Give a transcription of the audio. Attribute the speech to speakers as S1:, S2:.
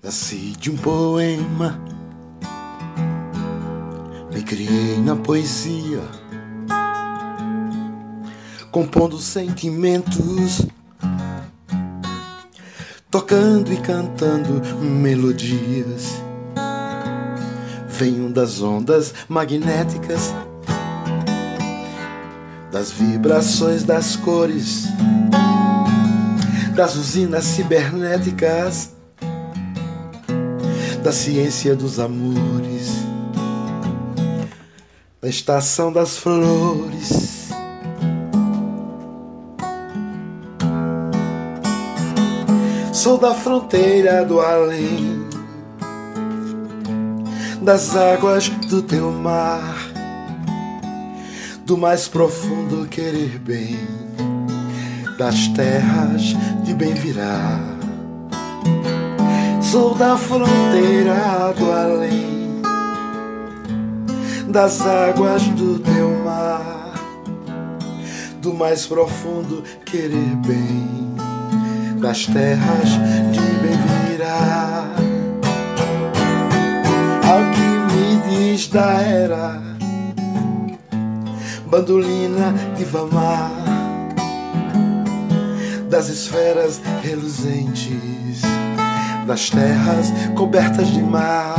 S1: Nasci de um poema, me criei na poesia, compondo sentimentos, tocando e cantando melodias. Venho das ondas magnéticas, das vibrações das cores, das usinas cibernéticas da ciência dos amores, da estação das flores. Sou da fronteira do além, das águas do teu mar, do mais profundo querer bem, das terras de bem virar. Sou da fronteira do além, das águas do teu mar, do mais profundo querer bem, das terras de bem virar. Ao que me diz da era, bandolina de vamar, das esferas reluzentes das terras cobertas de mar.